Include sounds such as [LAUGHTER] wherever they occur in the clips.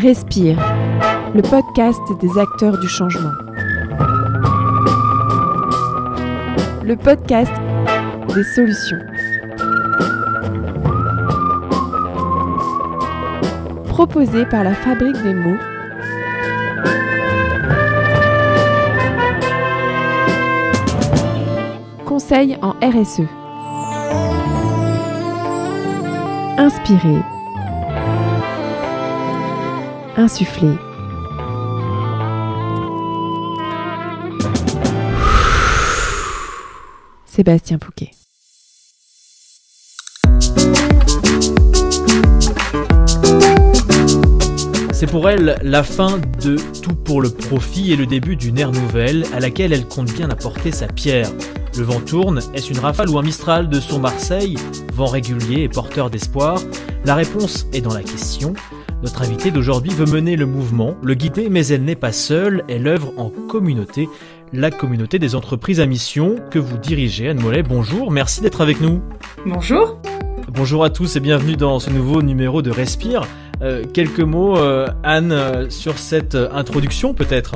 Respire, le podcast des acteurs du changement. Le podcast des solutions. Proposé par la Fabrique des mots. Conseil en RSE. Inspirer. Insuffler. Sébastien Pouquet. C'est pour elle la fin de tout pour le profit et le début d'une ère nouvelle à laquelle elle compte bien apporter sa pierre. Le vent tourne, est-ce une rafale ou un mistral de son Marseille Vent régulier et porteur d'espoir? La réponse est dans la question. Notre invitée d'aujourd'hui veut mener le mouvement, le guider, mais elle n'est pas seule, elle œuvre en communauté, la communauté des entreprises à mission que vous dirigez. Anne Mollet, bonjour, merci d'être avec nous. Bonjour. Bonjour à tous et bienvenue dans ce nouveau numéro de Respire. Euh, quelques mots, euh, Anne, euh, sur cette introduction peut-être?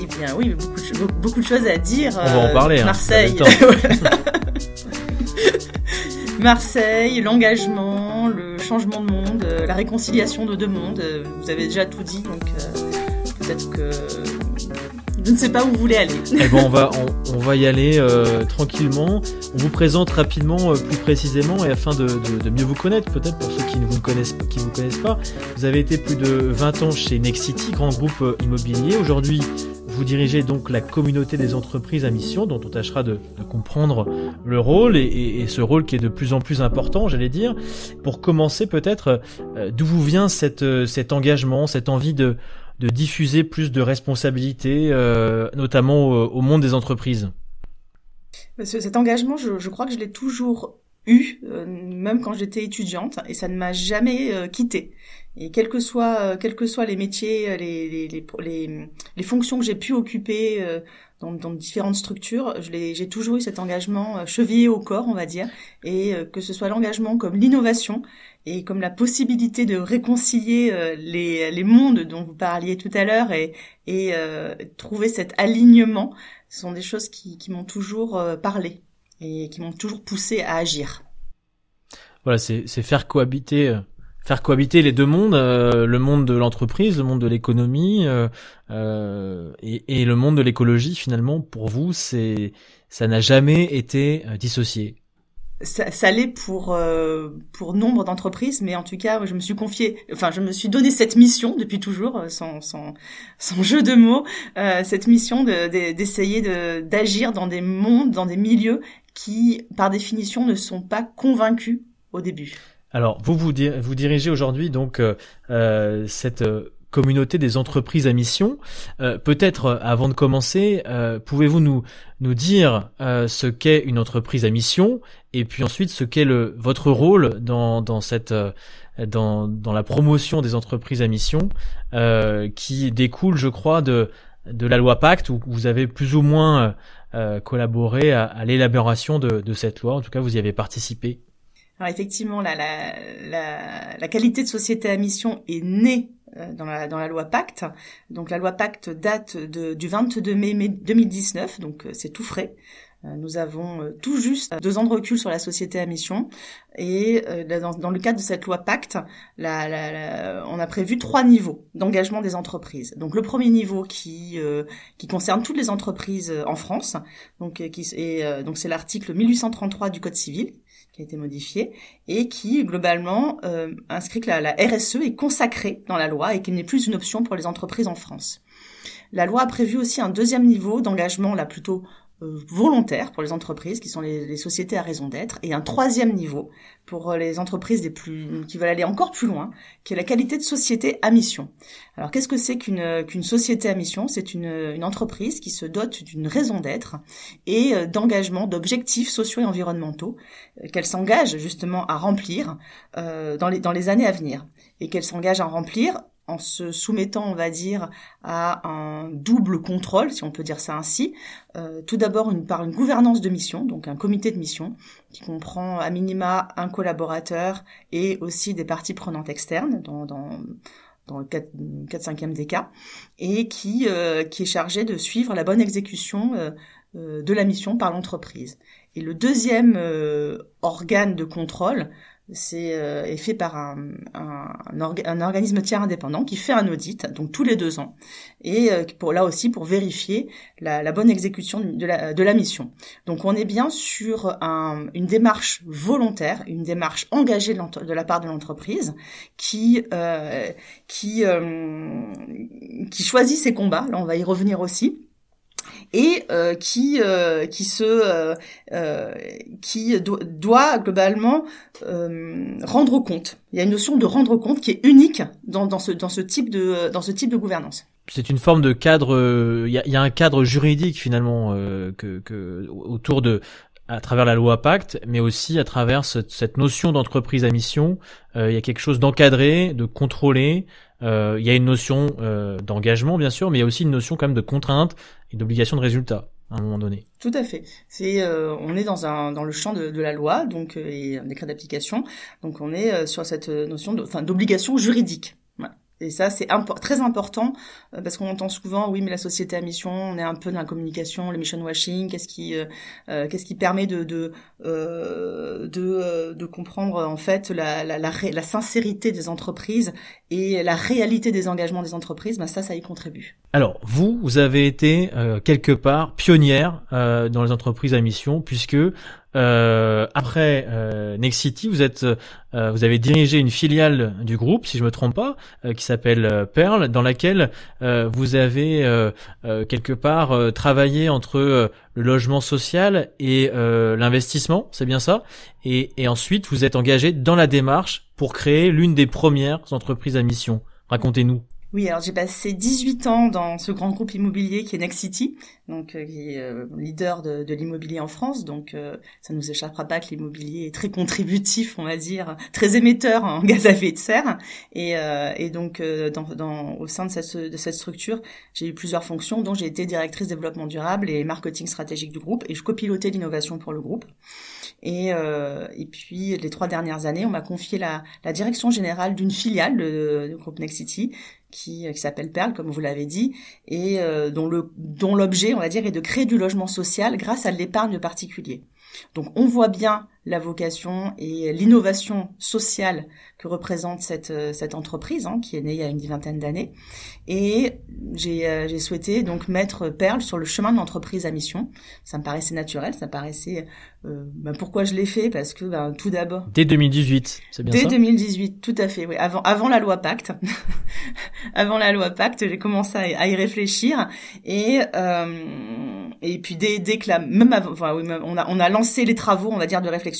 Eh bien oui, beaucoup de, beaucoup de choses à dire. On va en parler. Hein, Marseille. [LAUGHS] [LAUGHS] Marseille, l'engagement, le changement de monde, la réconciliation de deux mondes. Vous avez déjà tout dit, donc peut-être que je ne sais pas où vous voulez aller. Eh bon, on va, [LAUGHS] on, va y aller euh, tranquillement. On vous présente rapidement, euh, plus précisément, et afin de, de, mieux vous connaître, peut-être pour ceux qui ne vous connaissent, qui vous connaissent pas. Vous avez été plus de 20 ans chez Nexity, grand groupe euh, immobilier. Aujourd'hui, vous dirigez donc la communauté des entreprises à mission, dont on tâchera de, comprendre le rôle et, ce rôle qui est de plus en plus important, j'allais dire. Pour commencer, peut-être, d'où vous vient cette, cet engagement, cette envie de diffuser plus de responsabilités, euh, notamment au, monde des entreprises? Cet engagement, je, crois que je l'ai toujours eu, euh, même quand j'étais étudiante, et ça ne m'a jamais euh, quitté. Et quels que soient, quels que soient les métiers, les, les, les, les fonctions que j'ai pu occuper dans, dans, différentes structures, j'ai toujours eu cet engagement chevillé au corps, on va dire, et que ce soit l'engagement comme l'innovation, et comme la possibilité de réconcilier euh, les, les mondes dont vous parliez tout à l'heure et, et euh, trouver cet alignement, ce sont des choses qui, qui m'ont toujours euh, parlé et qui m'ont toujours poussé à agir. Voilà, c'est faire cohabiter faire cohabiter les deux mondes, le monde de l'entreprise, le monde de l'économie euh, et, et, le monde de l'écologie. Finalement, pour vous, c'est ça n'a jamais été dissocié ça, ça l'est pour euh, pour nombre d'entreprises, mais en tout cas, je me suis confié, enfin, je me suis donné cette mission depuis toujours, euh, sans sans, sans jeu de mots, euh, cette mission d'essayer de, d'agir dans des mondes, dans des milieux qui, par définition, ne sont pas convaincus au début. Alors, vous vous, vous dirigez aujourd'hui donc euh, cette communauté des entreprises à mission. Euh, Peut-être, euh, avant de commencer, euh, pouvez-vous nous nous dire euh, ce qu'est une entreprise à mission et puis ensuite ce qu'est le votre rôle dans dans cette euh, dans dans la promotion des entreprises à mission qui découle, je crois, de de la loi Pacte où vous avez plus ou moins collaboré à, à l'élaboration de, de cette loi. En tout cas, vous y avez participé. Alors effectivement, la, la, la, qualité de société à mission est née euh, dans la, dans la loi Pacte. Donc la loi Pacte date de, du 22 mai 2019, donc euh, c'est tout frais. Euh, nous avons tout juste deux ans de recul sur la société à mission et dans, le cadre de cette loi Pacte, la, on a prévu trois niveaux d'engagement des entreprises. Donc le premier niveau qui qui concerne toutes les entreprises en France, donc qui est donc c'est l'article 1833 du Code civil qui a été modifié et qui globalement euh, inscrit que la, la, RSE est consacrée dans la loi et qu'elle n'est plus une option pour les entreprises en France. La loi a prévu aussi un deuxième niveau d'engagement là plutôt volontaires pour les entreprises, qui sont les, sociétés à raison d'être, et un troisième niveau pour euh, les entreprises des plus, qui veulent aller encore plus loin, qui est la qualité de société à mission. Alors qu'est-ce que c'est qu'une qu'une société à mission? C'est une, une entreprise qui se dote d'une raison d'être et euh, d'engagement, d'objectifs sociaux et environnementaux qu'elle s'engage justement à remplir dans les dans les années à venir et qu'elle s'engage à remplir en se soumettant, on va dire, à un double contrôle, si on peut dire ça ainsi. Euh, tout d'abord une, par une gouvernance de mission, donc un comité de mission, qui comprend à minima un collaborateur et aussi des parties prenantes externes dans, dans, dans le 4-5e des cas, et qui, qui est chargé de suivre la bonne exécution de la mission par l'entreprise. Et le deuxième organe de contrôle, c'est euh, est fait par un, un, organisme tiers indépendant qui fait un audit, donc tous les deux ans, et euh, pour là aussi pour vérifier la, la bonne exécution de la, de la, mission. Donc on est bien sur un, une démarche volontaire, une démarche engagée de, de la part de l'entreprise qui euh, qui euh, qui choisit ses combats. Là on va y revenir aussi et euh, qui euh, qui se euh, qui doit globalement rendre compte. Il y a une notion de rendre compte qui est unique dans, dans ce dans ce type de dans ce type de gouvernance c'est une forme de cadre. Il y a, un cadre juridique finalement autour de à travers la loi Pacte, mais aussi à travers cette notion d'entreprise à mission. il y a quelque chose d'encadré, de contrôlé, euh, il y a une notion euh, d'engagement bien sûr, mais il y a aussi une notion quand même de contrainte et d'obligation de résultat à un moment donné. Tout à fait. C'est euh, on est dans un dans le champ de, la loi donc et un décret d'application. Donc on est sur cette notion enfin d'obligation juridique. Et ça, c'est très important euh, parce qu'on entend souvent, oui, mais la société à mission, on est un peu dans la communication, le mission washing. Qu'est-ce qui, euh, euh, qu'est-ce qui permet de de de, de, comprendre en fait la, la, la, la, sincérité des entreprises et la réalité des engagements des entreprises Ben ça, ça y contribue. Alors, vous, vous avez été quelque part pionnière dans les entreprises à mission puisque euh, après euh, Nexity, vous êtes, euh, vous avez dirigé une filiale du groupe, si je me trompe pas, euh, qui s'appelle Perle, dans laquelle vous avez quelque part travaillé entre le logement social et l'investissement, c'est bien ça? Et, et ensuite, vous êtes engagé dans la démarche pour créer l'une des premières entreprises à mission. Racontez-nous. Oui, alors j'ai passé 18 ans dans ce grand groupe immobilier qui est Nexity, donc euh, qui est euh, leader de, de l'immobilier en France. Donc euh, ça ne nous échappera pas que l'immobilier est très contributif, on va dire, très émetteur en gaz à effet de serre. Et, et donc dans, dans, au sein de cette, de cette structure, j'ai eu plusieurs fonctions, dont j'ai été directrice développement durable et marketing stratégique du groupe, et je copilotais l'innovation pour le groupe. Et, et puis les trois dernières années, on m'a confié la, la direction générale d'une filiale du groupe Nexity qui, qui s'appelle Perle, comme vous l'avez dit, et euh, dont le dont l'objet, on va dire, est de créer du logement social grâce à l'épargne particulier. Donc on voit bien la vocation et l'innovation sociale que représente cette, euh, cette entreprise hein, qui est née il y a une vingtaine d'années. Et j'ai euh, souhaité donc mettre Perle sur le chemin de l'entreprise à mission. Ça me paraissait naturel, ça me paraissait... Euh, ben pourquoi je l'ai fait Parce que ben, tout d'abord... Dès 2018, c'est bien Dès ça Dès 2018, tout à fait, oui. Avant, avant la loi Pacte. [LAUGHS] avant la loi Pacte, j'ai commencé à, y réfléchir. Et, euh, et puis dès, dès que la... Même avant, enfin, oui, on, a, on a lancé les travaux, on va dire, de réflexion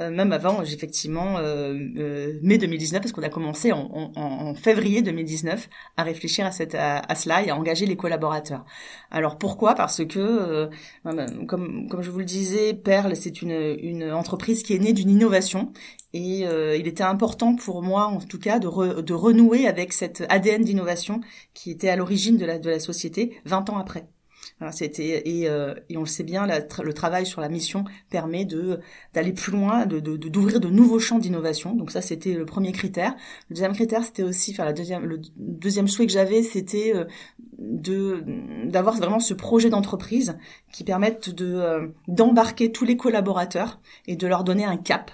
euh, même avant, effectivement, euh, euh, mai 2019, parce qu'on a commencé en, en, février 2019 à réfléchir à, cette, à, cela et à engager les collaborateurs. Alors pourquoi? Parce que, comme, comme je vous le disais, Perle, c'est une, entreprise qui est née d'une innovation et il était important pour moi, en tout cas, de, de renouer avec cet ADN d'innovation qui était à l'origine de la, de la société 20 ans après c'était et, euh, et, on le sait bien, le travail sur la mission permet de d'aller plus loin, de d'ouvrir de, nouveaux champs d'innovation. Donc ça, c'était le premier critère. Le deuxième critère, c'était aussi, enfin la deuxième, le deuxième souhait que j'avais, c'était euh, de d'avoir vraiment ce projet d'entreprise qui permette de euh, d'embarquer tous les collaborateurs et de leur donner un cap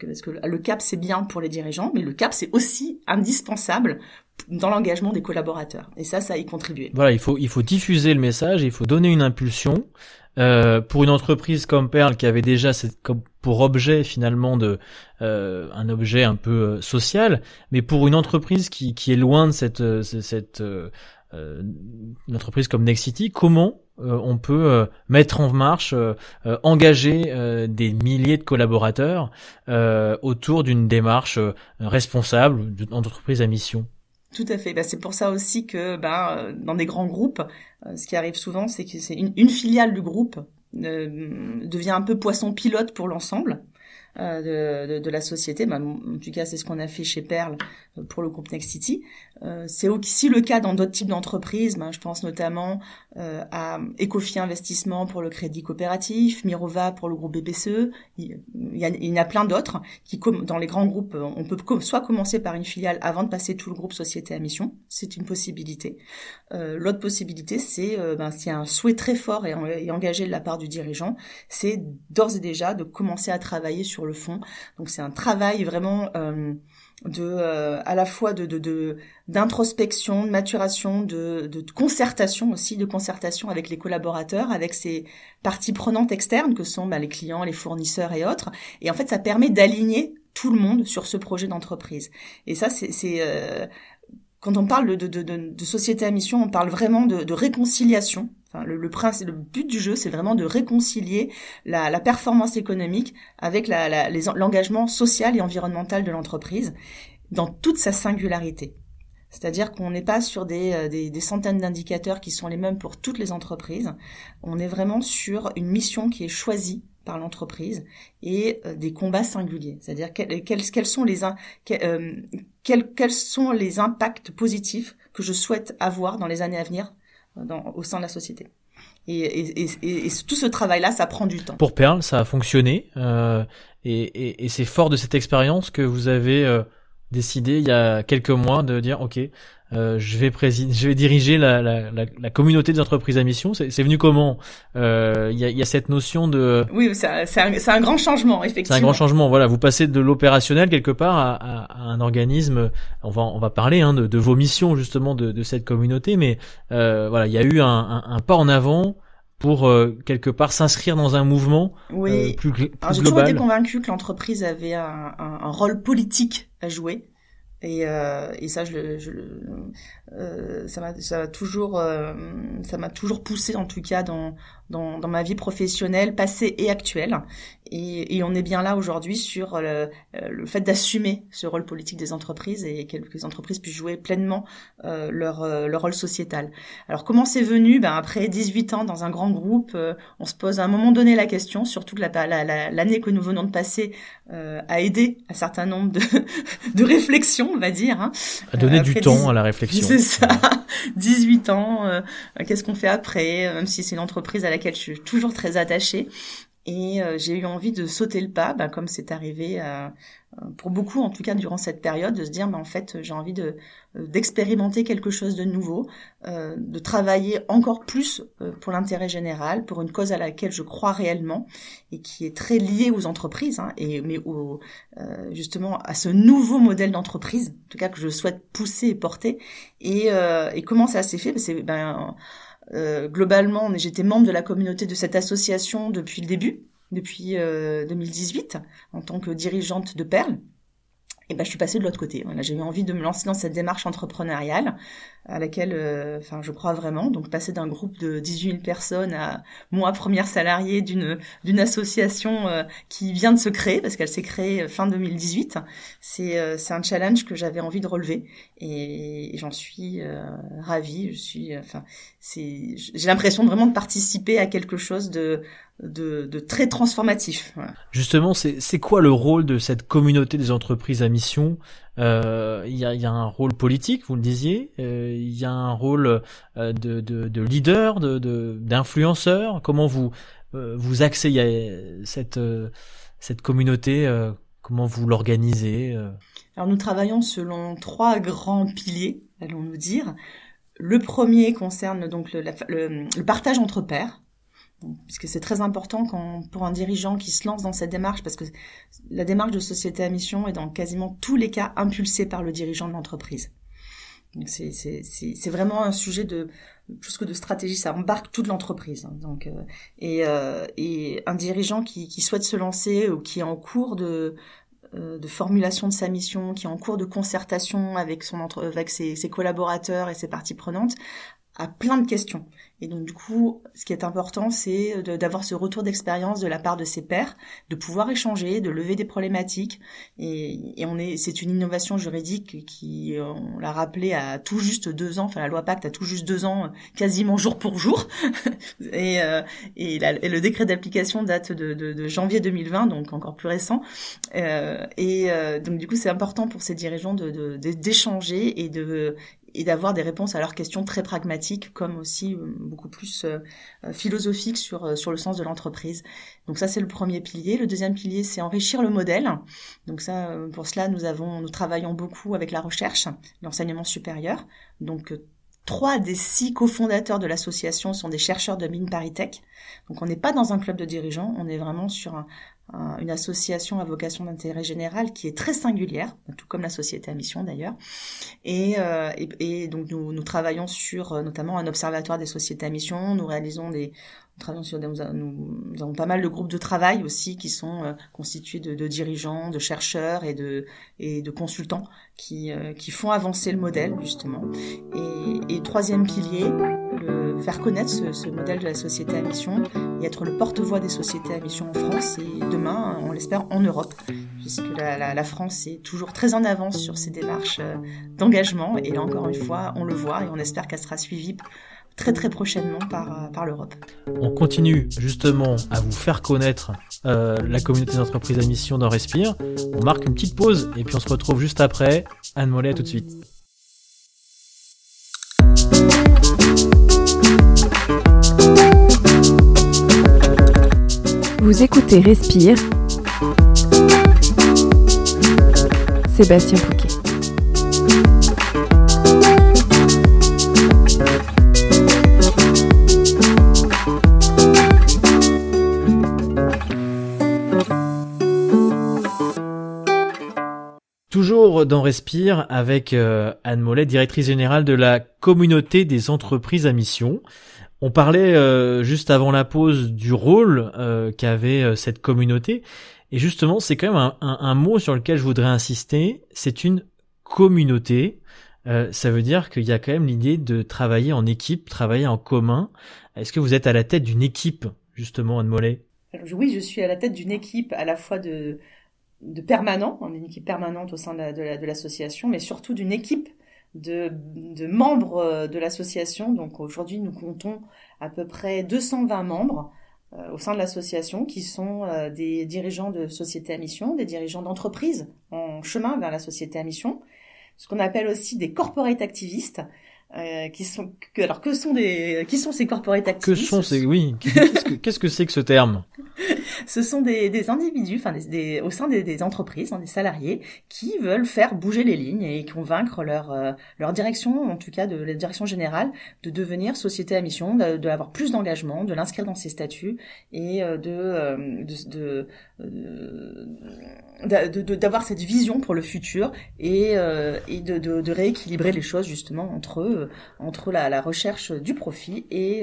parce que le cap, c'est bien pour les dirigeants, mais le cap, c'est aussi indispensable dans l'engagement des collaborateurs. Et ça, ça y contribue. Voilà, il faut, il faut diffuser le message, il faut donner une impulsion. Euh, pour une entreprise comme Perle qui avait déjà comme pour objet finalement de euh, un objet un peu euh, social, mais pour une entreprise qui, qui est loin de cette euh, cette euh, une entreprise comme Nexity, comment on peut mettre en marche, engager des milliers de collaborateurs autour d'une démarche responsable d'entreprise à mission tout à fait. Bah, c'est pour ça aussi que ben, dans des grands groupes, euh, ce qui arrive souvent, c'est que c'est une, filiale du groupe euh, devient un peu poisson pilote pour l'ensemble. Euh, de, de, la société. Bah, en tout cas, c'est ce qu'on a fait chez Perle euh, pour le groupe Next City. Euh, c'est aussi le cas dans d'autres types d'entreprises. Bah, je pense notamment euh, à Ecofi Investissement pour le crédit coopératif, Mirova pour le groupe BPCE. Il, y, a, il y en a plein d'autres qui, dans les grands groupes, on peut soit commencer par une filiale avant de passer tout le groupe société à mission. C'est une possibilité. L'autre possibilité, c'est ben, s'il y a un souhait très fort et engagé de la part du dirigeant, c'est d'ores et déjà de commencer à travailler sur le fond. Donc c'est un travail vraiment euh, de euh, à la fois de d'introspection, de, maturation, de, concertation aussi, de concertation avec les collaborateurs, avec ces parties prenantes externes que sont bah, les clients, les fournisseurs et autres. Et en fait, ça permet d'aligner tout le monde sur ce projet d'entreprise. Et ça, c'est euh, quand on parle de, société à mission, on parle vraiment de, réconciliation le, le, principe, le but du jeu, c'est vraiment de réconcilier la, la performance économique avec l'engagement social et environnemental de l'entreprise dans toute sa singularité. C'est-à-dire qu'on n'est pas sur des, euh, des, des centaines d'indicateurs qui sont les mêmes pour toutes les entreprises. On est vraiment sur une mission qui est choisie par l'entreprise et euh, des combats singuliers. C'est-à-dire quels, quels, sont les euh, quels, quels sont les impacts positifs que je souhaite avoir dans les années à venir dans, au sein de la société. Et, et, et, et tout ce travail-là, ça prend du temps. Pour Perle, ça a fonctionné. Euh, et, c'est fort de cette expérience que vous avez euh, décidé il y a quelques mois de dire, OK, euh, je vais présider, je vais diriger la, la, la, la, communauté des entreprises à mission. C'est venu comment euh, Il y, a, y, a, cette notion de. Oui, c'est un, un, grand changement, effectivement. C'est un grand changement. Voilà, vous passez de l'opérationnel quelque part à, à, à, un organisme. On va on va parler hein, de, de, vos missions justement de, de cette communauté, mais euh, voilà, il y a eu un, un, un pas en avant pour euh, quelque part s'inscrire dans un mouvement oui. plus, plus Alors, J'ai toujours été convaincu que l'entreprise avait un, un, rôle politique à jouer et, euh, et ça, je, je euh, ça m'a ça toujours euh, ça m'a toujours poussé en tout cas dans, dans, dans ma vie professionnelle passée et actuelle. Et, et on est bien là aujourd'hui sur le, le fait d'assumer ce rôle politique des entreprises et que les entreprises puissent jouer pleinement euh, leur leur rôle sociétal. Alors comment c'est venu? Ben après 18 ans dans un grand groupe, euh, on se pose à un moment donné la question, surtout que l'année la, la, que nous venons de passer a aidé un certain nombre de, [LAUGHS] de réflexions on va dire. Hein. À donner du temps à la réflexion. C'est ça. 18 [LAUGHS] ans, euh, qu'est-ce qu'on fait après Même si c'est une entreprise à laquelle je suis toujours très attachée. Et euh, j'ai eu envie de sauter le pas, bah, comme c'est arrivé euh, pour beaucoup, en tout cas durant cette période, de se dire, bah, en fait, j'ai envie de d'expérimenter quelque chose de nouveau, euh, de travailler encore plus pour l'intérêt général, pour une cause à laquelle je crois réellement et qui est très liée aux entreprises, hein, et mais au, justement à ce nouveau modèle d'entreprise, en tout cas que je souhaite pousser et porter. Et, et comment ça s'est fait? C'est ben euh, globalement, j'étais membre de la communauté de cette association depuis le début, depuis 2018, euh, en tant que dirigeante de Perle. Et ben, je suis passée de l'autre côté. Voilà, eu envie de me lancer dans cette démarche entrepreneuriale à laquelle, euh, enfin, je crois vraiment. Donc, passer d'un groupe de 18 000 personnes à moi, première salariée d'une d'une association euh, qui vient de se créer parce qu'elle s'est créée fin 2018. C'est euh, c'est un challenge que j'avais envie de relever et, j'en suis ravie. Je suis, enfin, c'est, j'ai l'impression vraiment de participer à quelque chose de de, de très transformatif. Justement, c'est quoi le rôle de cette communauté des entreprises à mission? Euh, il y, a, un rôle politique, vous le disiez. Euh, il y a un rôle euh, de, de, de leader, de d'influenceur. Comment vous vous accédez à cette cette communauté Comment vous l'organisez Alors nous travaillons selon trois grands piliers, allons-nous dire. Le premier concerne donc le, le partage entre pairs puisque c'est très important pour un dirigeant qui se lance dans cette démarche, parce que la démarche de société à mission est dans quasiment tous les cas impulsée par le dirigeant de l'entreprise. C'est vraiment un sujet de plus que de stratégie, ça embarque toute l'entreprise. Hein. euh, et, euh, et un dirigeant qui, souhaite se lancer ou qui est en cours de euh, de formulation de sa mission, qui est en cours de concertation avec ses, collaborateurs et ses parties prenantes, à plein de questions. Et donc du coup, ce qui est important, c'est d'avoir ce retour d'expérience de la part de ses pairs, de pouvoir échanger, de lever des problématiques. Et, on est, c'est une innovation juridique qui, on l'a rappelé, a tout juste deux ans. Enfin, la loi Pacte a tout juste deux ans, quasiment jour pour jour. [LAUGHS] et, euh, et, le décret d'application date de, de, de, janvier 2020, donc encore plus récent. Euh, et euh, donc du coup, c'est important pour ces dirigeants de d'échanger et de et d'avoir des réponses à leurs questions très pragmatiques, comme aussi euh, beaucoup plus euh, euh, philosophiques sur sur le sens de l'entreprise. Donc ça c'est le premier pilier. Le deuxième pilier c'est enrichir le modèle. Donc ça pour cela nous avons nous travaillons beaucoup avec la recherche, l'enseignement supérieur. Donc Trois des six cofondateurs de l'association sont des chercheurs de Mine Paritech. Donc on n'est pas dans un club de dirigeants, on est vraiment sur un, une association à vocation d'intérêt général qui est très singulière, tout comme la société à mission d'ailleurs. Et, euh, et, donc nous, nous, travaillons sur euh, notamment un observatoire des sociétés à mission. Nous réalisons des, nous sur nous, nous, avons pas mal de groupes de travail aussi qui sont euh, constitués de, de, dirigeants, de chercheurs et de et de consultants qui euh, qui font avancer le modèle justement. Et, et troisième pilier, faire connaître ce, modèle de la société à mission et être le porte-voix des sociétés à mission en France et demain, on l'espère, en Europe, puisque la, France est toujours très en avance sur ces démarches euh, d'engagement. Et là encore une fois, on le voit et on espère qu'elle sera suivie très très prochainement par, euh, l'Europe. On continue justement à vous faire connaître euh, la communauté d'entreprises à mission dans Respire. On marque une petite pause et puis on se retrouve juste après. Anne Mollet, à tout de suite. Vous écoutez Respire. Sébastien Pouquet. Toujours dans Respire avec euh, Anne Mollet, directrice générale de la communauté des entreprises à mission. On parlait euh, juste avant la pause du rôle euh, qu'avait euh, cette communauté. Et justement, c'est quand même un, un, un, mot sur lequel je voudrais insister. C'est une communauté. Euh, ça veut dire qu'il y a quand même l'idée de travailler en équipe, travailler en commun. Est-ce que vous êtes à la tête d'une équipe, justement, Anne Mollet? Oui, je suis à la tête d'une équipe à la fois de, de permanents, une équipe permanente au sein de l'association, la, de mais surtout d'une équipe de, de membres euh, de l'association. Donc aujourd'hui, nous comptons à peu près 220 membres euh, au sein de l'association qui sont euh, des dirigeants de sociétés à mission, des dirigeants d'entreprises en chemin vers la société à mission, ce qu'on appelle aussi des corporate activistes. Euh, qui sont que, alors que sont des qui sont ces corporate activistes? Que sont ces oui qu'est-ce que c'est que, que ce terme? [LAUGHS] ce sont des, individus, enfin des, au sein des, entreprises, hein, des salariés, qui veulent faire bouger les lignes et convaincre leur euh, leur direction, en tout cas de la direction générale, de devenir société à mission, d'avoir plus d'engagement, de l'inscrire dans ses statuts et euh, de, euh, de, de d'avoir cette vision pour le futur et, et de, de, de, rééquilibrer les choses justement entre entre la, la recherche du profit et,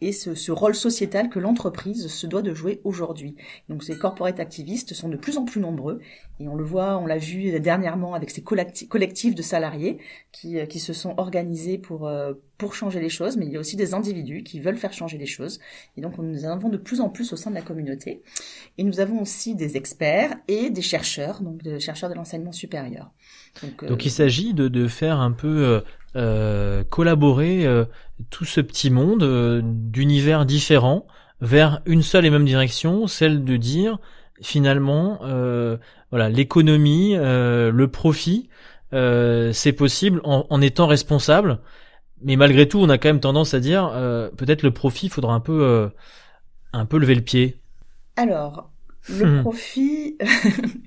et ce, ce rôle sociétal que l'entreprise se doit de jouer aujourd'hui. Donc ces corporate activistes sont de plus en plus nombreux et on le voit, on l'a vu dernièrement avec ces collectifs de salariés qui, euh, qui se sont organisés pour, euh, pour changer les choses, mais il y a aussi des individus qui veulent faire changer les choses. Et donc nous avons de plus en plus au sein de la communauté. Et nous avons aussi des experts et des chercheurs, donc des chercheurs de l'enseignement supérieur. Donc, euh, il s'agit de, faire un peu collaborer tout ce petit monde d'univers différents vers une seule et même direction, celle de dire finalement voilà l'économie, le profit, c'est possible en, en, étant responsable. Mais malgré tout, on a quand même tendance à dire peut-être le profit, faudra un peu un peu lever le pied. Alors le hmm. profit.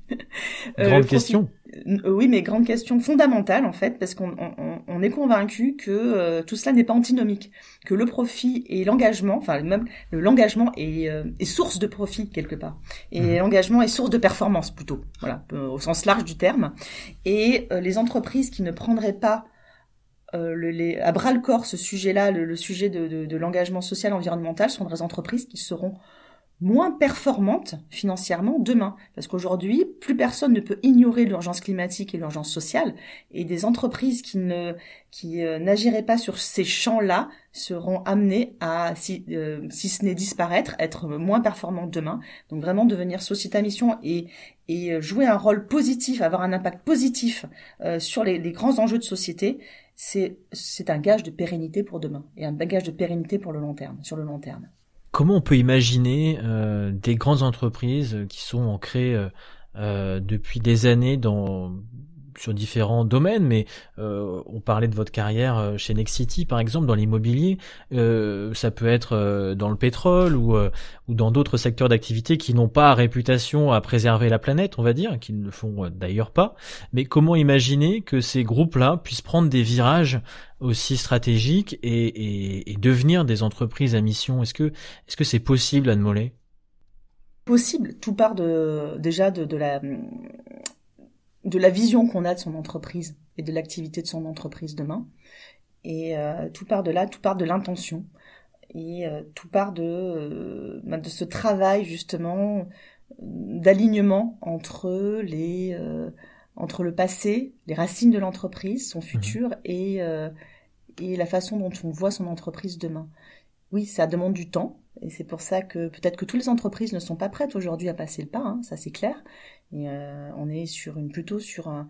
[LAUGHS] Grande question. Euh, oui, mais grande question fondamentale en fait, parce qu'on on, on est convaincu que euh, tout cela n'est pas antinomique, que le profit et l'engagement, enfin même l'engagement est, euh, est, source de profit quelque part, et mmh. l'engagement est source de performance plutôt, voilà, au sens large du terme. Et les entreprises qui ne prendraient pas le, les, à bras le corps ce sujet-là, le, le, sujet de, de, de l'engagement social environnemental, sont des entreprises qui seront moins performantes financièrement demain. Parce qu'aujourd'hui, plus personne ne peut ignorer l'urgence climatique et l'urgence sociale. Et des entreprises qui ne qui euh, n'agiraient pas sur ces champs-là seront amenées à, si, euh, si ce n'est disparaître, être moins performantes demain. Donc vraiment devenir société à mission et, et jouer un rôle positif, avoir un impact positif euh, sur les, les grands enjeux de société, c'est c'est un gage de pérennité pour demain et un gage de pérennité pour le long terme, sur le long terme. Comment on peut imaginer euh, des grandes entreprises qui sont ancrées euh, euh, depuis des années dans sur différents domaines, mais euh, on parlait de votre carrière euh, chez Nexity par exemple dans l'immobilier, euh, ça peut être euh, dans le pétrole ou, ou dans d'autres secteurs d'activité qui n'ont pas réputation à préserver la planète, on va dire, qui ne le font d'ailleurs pas. Mais comment imaginer que ces groupes-là puissent prendre des virages aussi stratégiques et, et, et devenir des entreprises à mission? Est-ce que est-ce que c'est possible, Anne Mollet? Possible. Tout part de déjà de, de la de la vision qu'on a de son entreprise et de l'activité de son entreprise demain. Et euh, tout part de là, tout part de l'intention. Et euh, tout part de, euh, bah, de ce travail justement d'alignement entre les entre le passé, les racines de l'entreprise, son mmh. futur et et la façon dont on voit son entreprise demain. Oui, ça demande du temps, et c'est pour ça que peut-être que toutes les entreprises ne sont pas prêtes aujourd'hui à passer le pas, hein, ça c'est clair. Et euh, on est sur une plutôt sur un,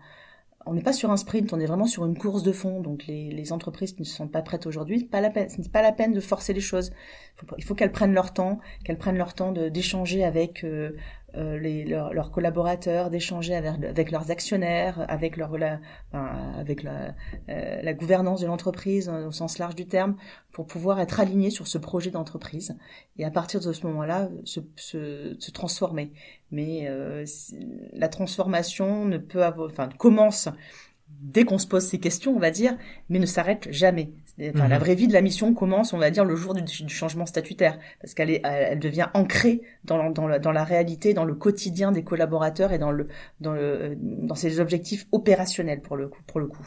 on n'est pas sur un sprint, on est vraiment sur une course de fond. Donc les, les entreprises qui ne sont pas prêtes aujourd'hui, pas la peine, ce n'est pas la peine de forcer les choses. Il faut, qu'elles prennent leur temps, qu'elles prennent leur temps d'échanger avec euh, euh, les, leurs, collaborateurs, d'échanger avec, avec, leurs actionnaires, avec leur la, avec la, euh, la gouvernance de l'entreprise au sens large du terme, pour pouvoir être alignés sur ce projet d'entreprise et à partir de ce moment-là se, se, se, transformer. Mais euh, la transformation ne peut avoir, enfin commence dès qu'on se pose ces questions, on va dire, mais ne s'arrête jamais. Enfin, La mhm. vraie vie de la mission commence, on va dire, le jour du, changement statutaire, parce qu'elle est, elle devient ancrée dans, la, dans, la, dans la réalité, dans le quotidien des collaborateurs et dans le, dans le, dans ses objectifs opérationnels pour le coup, pour le coup.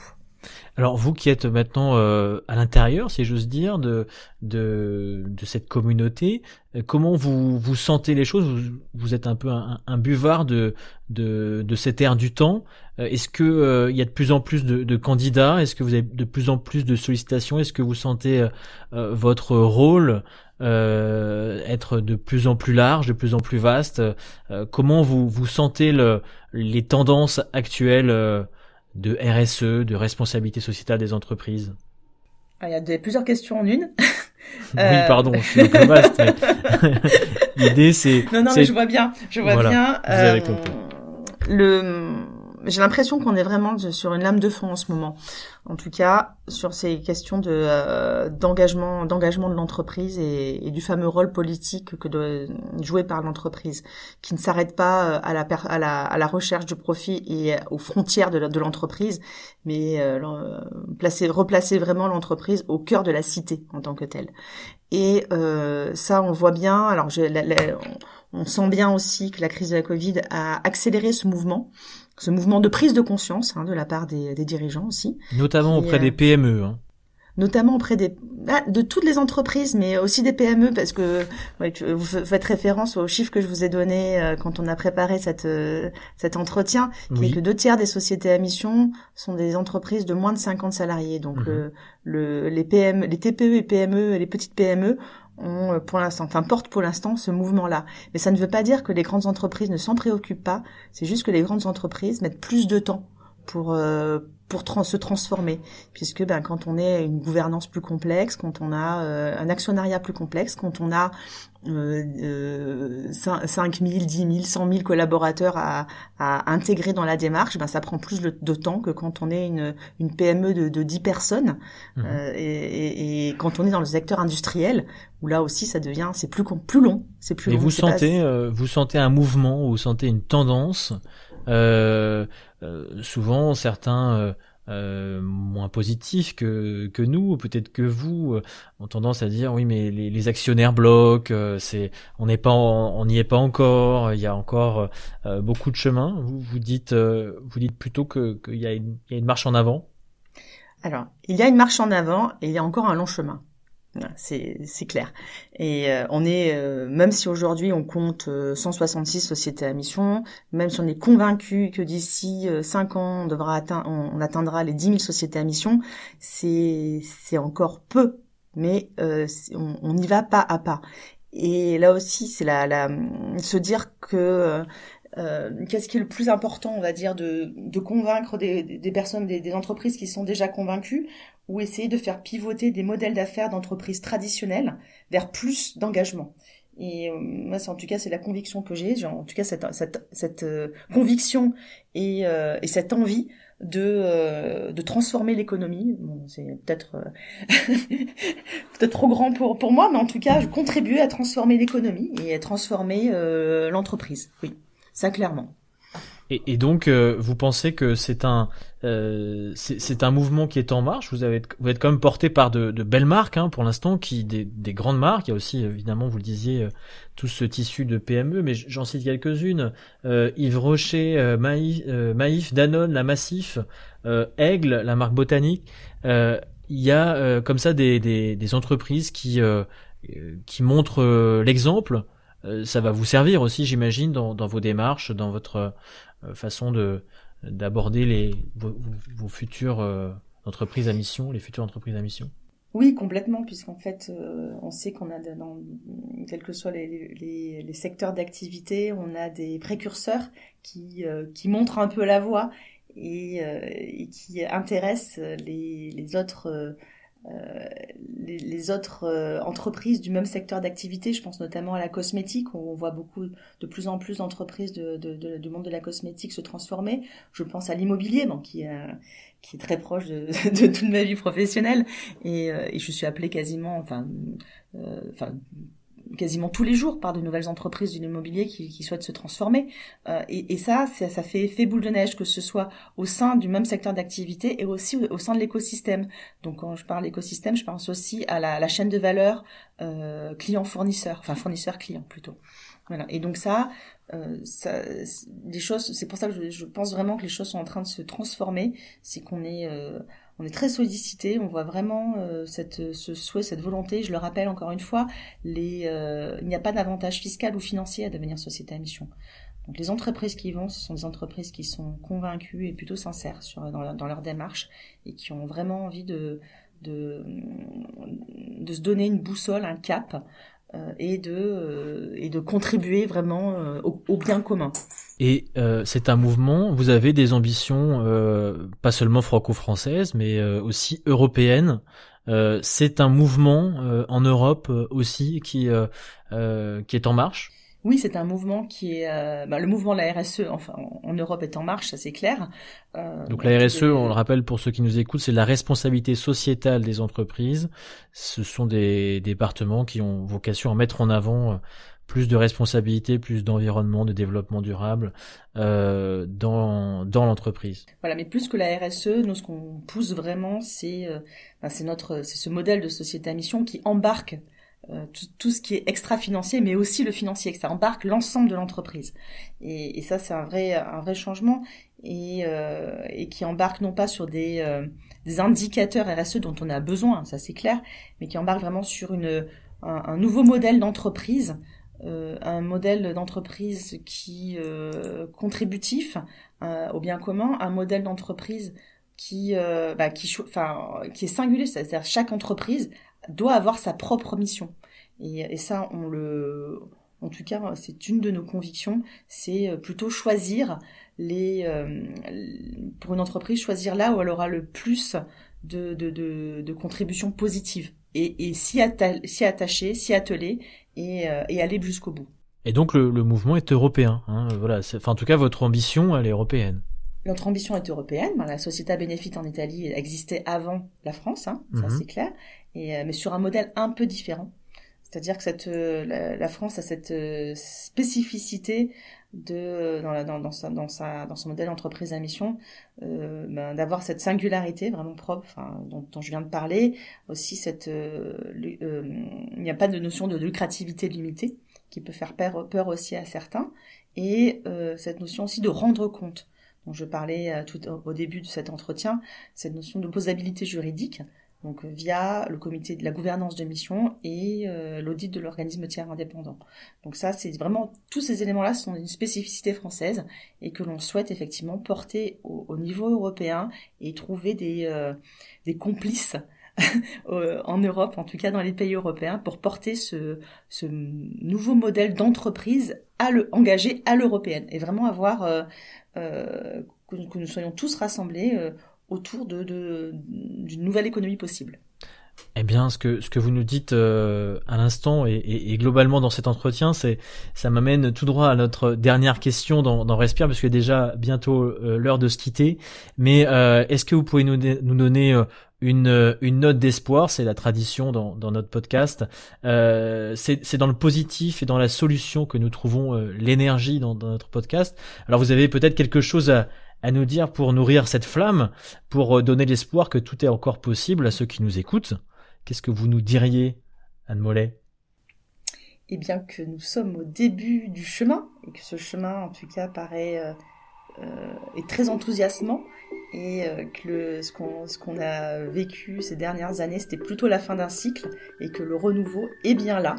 Alors vous qui êtes maintenant euh, à l'intérieur, si j'ose dire, de, de, de cette communauté, euh, comment vous, vous sentez les choses? Vous, êtes un peu un, buvard de, de, de cette ère du temps. Euh, est-ce que il y a de plus en plus de, candidats? Est-ce que vous avez de plus en plus de sollicitations? Est-ce que vous sentez votre rôle être de plus en plus large, de plus en plus vaste? Comment vous, vous sentez le, les tendances actuelles de RSE, de responsabilité sociétale des entreprises ah, Il y a des, plusieurs questions en une. [LAUGHS] oui, euh, pardon, je suis un peu vaste. Mais... [LAUGHS] [LAUGHS] L'idée, c'est. Non, non, mais je vois bien. Je vois bien. Vous avez euh, compris. Le j'ai l'impression qu'on est vraiment sur une lame de fond en ce moment. En tout cas, sur ces questions de euh, d'engagement, d'engagement de l'entreprise et, du fameux rôle politique que doit jouer par l'entreprise, qui ne s'arrête pas euh, à la, à la, à la recherche du profit et aux frontières de l'entreprise, mais euh, placer, replacer vraiment l'entreprise au cœur de la cité en tant que telle. Et euh, ça, on voit bien. Alors, je, on sent bien aussi que la crise de la Covid a accéléré ce mouvement ce mouvement de prise de conscience hein, de la part des, des, dirigeants aussi. Notamment auprès des PME. Hein. Notamment auprès des ah, de toutes les entreprises, mais aussi des PME, parce que vous faites référence aux chiffres que je vous ai donnés euh, quand on a préparé cette, euh, cet entretien, qui est que deux tiers des sociétés à mission sont des entreprises de moins de 50 salariés. Donc mhm. le, les PME, les TPE et PME, les petites PME ont euh, pour l'instant, enfin portent pour l'instant ce mouvement-là. Mais ça ne veut pas dire que les grandes entreprises ne s'en préoccupent pas. C'est juste que les grandes entreprises mettent plus de temps pour euh, pour se transformer, puisque ben quand on est une gouvernance plus complexe, quand on a euh, un actionnariat plus complexe, quand on a euh, 5 000, 10 000, 100 000 collaborateurs à, à intégrer dans la démarche, ben ça prend plus de, temps que quand on est une, une PME de, de 10 personnes mmh. euh, et, et, quand on est dans le secteur industriel où là aussi ça devient c'est plus plus long, c'est plus. Et long, vous sentez euh, vous sentez un mouvement, vous sentez une tendance euh, euh, souvent certains euh, moins positifs que, nous, peut-être que vous, ont tendance à dire oui mais les, actionnaires bloquent, on n'y est pas encore, il y a encore beaucoup de chemin. Vous vous dites vous dites plutôt que qu'il y, a une marche en avant? Alors il y a une marche en avant et il y a encore un long chemin. C'est clair. Et euh, on est euh, même si aujourd'hui on compte 166 euh, sociétés à mission, même si on est convaincu que d'ici 5 ans on atteindra les 10 000 sociétés à mission, c'est encore peu, mais on, on y va pas à pas. Et là aussi, c'est la, se dire que qu'est-ce qui est le plus important, on va dire, de, convaincre des, personnes, des, entreprises qui sont déjà convaincues, ou essayer de faire pivoter des modèles d'affaires d'entreprises traditionnelles vers plus d'engagement. Et euh, moi, c'est en tout cas, c'est la conviction que j'ai, en tout cas cette, cette, cette euh, conviction et, et, cette envie de, de transformer l'économie. Bon, c'est peut-être [LAUGHS] peut-être trop grand pour pour moi, mais en tout cas, je contribue à transformer l'économie et à transformer l'entreprise. Oui. Ça, clairement. Et, et donc, euh, vous pensez que c'est un euh, c'est un mouvement qui est en marche? Vous avez vous êtes quand même porté par de, de belles marques hein, pour l'instant, qui des, des, grandes marques. Il y a aussi évidemment, vous le disiez, euh, tout ce tissu de PME, mais j'en cite quelques-unes euh, Yves Rocher, euh, Maïf, Maïf, Danone, la Massif, Aigle, la marque botanique. il y a comme ça des, des, des entreprises qui qui montrent l'exemple euh, ça va vous servir aussi, j'imagine, dans, dans, vos démarches, dans votre euh, façon de d'aborder les vos, futures euh, entreprises à mission, les futures entreprises à mission. Oui, complètement, puisqu'en fait, on sait qu'on a, dans, quels que soient les, les, secteurs d'activité, on a des précurseurs qui, qui montrent un peu la voie et, et qui intéressent les, les autres euh, les, les, autres euh, entreprises du même secteur d'activité, je pense notamment à la cosmétique, où on voit beaucoup, de plus en plus d'entreprises de, de, de, du monde de la cosmétique se transformer. Je pense à l'immobilier, bon, qui, est, qui est très proche [LAUGHS] de, toute ma vie professionnelle, et, euh, et je suis appelée quasiment, enfin, enfin quasiment tous les jours par de nouvelles entreprises du l'immobilier qui, qui, souhaitent se transformer. Euh, et, et, ça, ça, ça fait effet boule de neige, que ce soit au sein du même secteur d'activité et aussi au, sein de l'écosystème. Donc quand je parle d'écosystème, je pense aussi à la, chaîne de valeur euh, client-fournisseur, enfin fournisseur-client plutôt. Et donc ça, euh, ça, choses, c'est pour ça que je, je, pense vraiment que les choses sont en train de se transformer. C'est qu'on est, euh, on est très sollicité, on voit vraiment euh, cette, ce souhait, cette volonté. Je le rappelle encore une fois, les, euh, il n'y a pas d'avantage fiscal ou financier à devenir société à mission. Donc les entreprises qui y vont, ce sont des entreprises qui sont convaincues et plutôt sincères sur, dans, leur, dans leur démarche et qui ont vraiment envie de, de, de se donner une boussole, un cap euh, et de euh, et de contribuer vraiment euh, au, bien commun. Et c'est un mouvement. Vous avez des ambitions pas seulement franco-françaises, mais aussi européennes. c'est un mouvement en Europe aussi qui qui est en marche? Oui, c'est un mouvement qui est euh, bah, le mouvement de la RSE. Enfin, en Europe est en marche, ça c'est clair. Euh, donc la RSE, on le rappelle pour ceux qui nous écoutent, c'est la responsabilité sociétale des entreprises. Ce sont des départements qui ont vocation à mettre en avant euh, plus de responsabilité, plus d'environnement, de développement durable euh, dans dans l'entreprise. Voilà, mais plus que la RSE, nous ce qu'on pousse vraiment, c'est euh, c'est notre c'est ce modèle de société à mission qui embarque euh, tout, ce qui est extra-financier, mais aussi le financier, que ça embarque l'ensemble de l'entreprise. Et, et, ça, c'est un vrai, un vrai changement et, euh, et qui embarque non pas sur des, euh, des indicateurs RSE dont on a besoin, ça c'est clair, mais qui embarque vraiment sur une, un, un nouveau modèle d'entreprise, euh, un modèle d'entreprise qui contributif au bien commun, un modèle d'entreprise qui, bah, qui, enfin, qui est singulier, c'est-à-dire chaque entreprise doit avoir sa propre mission. Et, ça, on le, en tout cas, c'est une de nos convictions, c'est euh, plutôt choisir les, euh, pour une entreprise, choisir là où elle aura le plus de, de, de, de contributions positives et, et s'y, attacher, s'y atteler et, euh, et aller jusqu'au bout. Et donc le, le mouvement est européen. Hein, voilà. Enfin, en tout cas, votre ambition, elle est européenne. Notre ambition est européenne. La Société Benefit en Italie existait avant la France, hein, ça mhm. c'est clair, et, mais sur un modèle un peu différent. C'est-à-dire que cette, euh, la, France a cette euh, spécificité de dans, la, dans, sa, dans, sa, dans son modèle d'entreprise à mission, euh, ben, d'avoir cette singularité vraiment propre, dont, dont, je viens de parler. Aussi, cette, euh, il n'y a pas de notion de lucrativité limitée qui peut faire peur, peur aussi à certains, et cette notion aussi de rendre compte dont je parlais tout au début de cet entretien, cette notion d'opposabilité juridique donc via le comité de la gouvernance de mission et l'audit de l'organisme tiers indépendant. Donc ça, c'est vraiment tous ces éléments-là sont une spécificité française et que l'on souhaite effectivement porter au, niveau européen et trouver des, des complices [LAUGHS] en Europe, en tout cas dans les pays européens, pour porter ce, ce nouveau modèle d'entreprise engagé à l'européenne et vraiment avoir euh, euh, que, nous soyons tous rassemblés euh, autour de, d'une nouvelle économie possible. Eh bien, ce que ce que vous nous dites à l'instant et, et, globalement dans cet entretien, c'est ça m'amène tout droit à notre dernière question dans, dans Respire, parce que déjà bientôt l'heure de se quitter. Mais est-ce que vous pouvez nous, nous donner une, euh, une note d'espoir, c'est la tradition dans, dans notre podcast. Euh, c'est dans le positif et dans la solution que nous trouvons euh, l'énergie dans, dans, notre podcast. Alors vous avez peut-être quelque chose à, à, nous dire pour nourrir cette flamme, pour euh, donner l'espoir que tout est encore possible à ceux qui nous écoutent. Qu'est-ce que vous nous diriez, Anne Mollet? Eh bien que nous sommes au début du chemin et que ce chemin, en tout cas, paraît euh, est très enthousiasmant et euh, que ce qu'on ce qu'on a vécu ces dernières années, c'était plutôt la fin d'un cycle et que le renouveau est bien là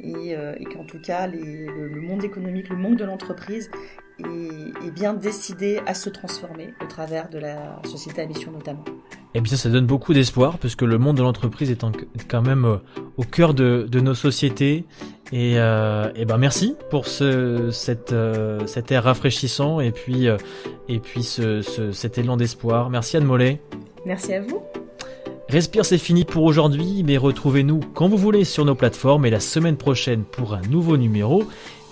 et, euh, qu'en tout cas le, monde économique, le monde de l'entreprise est, bien décidé à se transformer au travers de la société à mission notamment. Eh bien, ça donne beaucoup d'espoir parce que le monde de l'entreprise est, quand même euh, au cœur de, de nos sociétés et, euh, et, ben merci pour ce, cette, euh, cet air rafraîchissant et puis, euh, et puis ce, ce, cet élan d'espoir. Merci Anne Mollet. Merci à vous. Respire, c'est fini pour aujourd'hui, mais retrouvez-nous quand vous voulez sur nos plateformes et la semaine prochaine pour un nouveau numéro.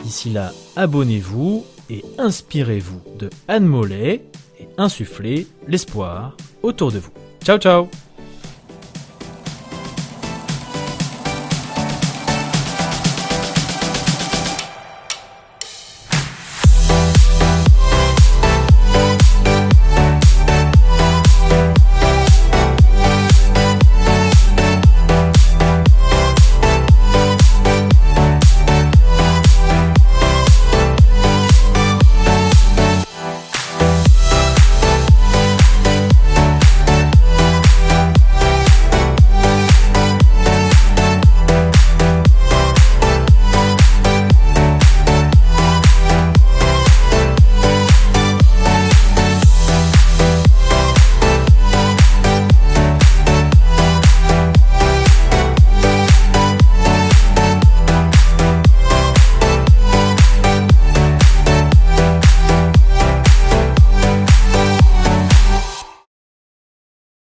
D'ici là, abonnez-vous et inspirez-vous de Anne Mollet et insufflez l'espoir autour de vous. Ciao ciao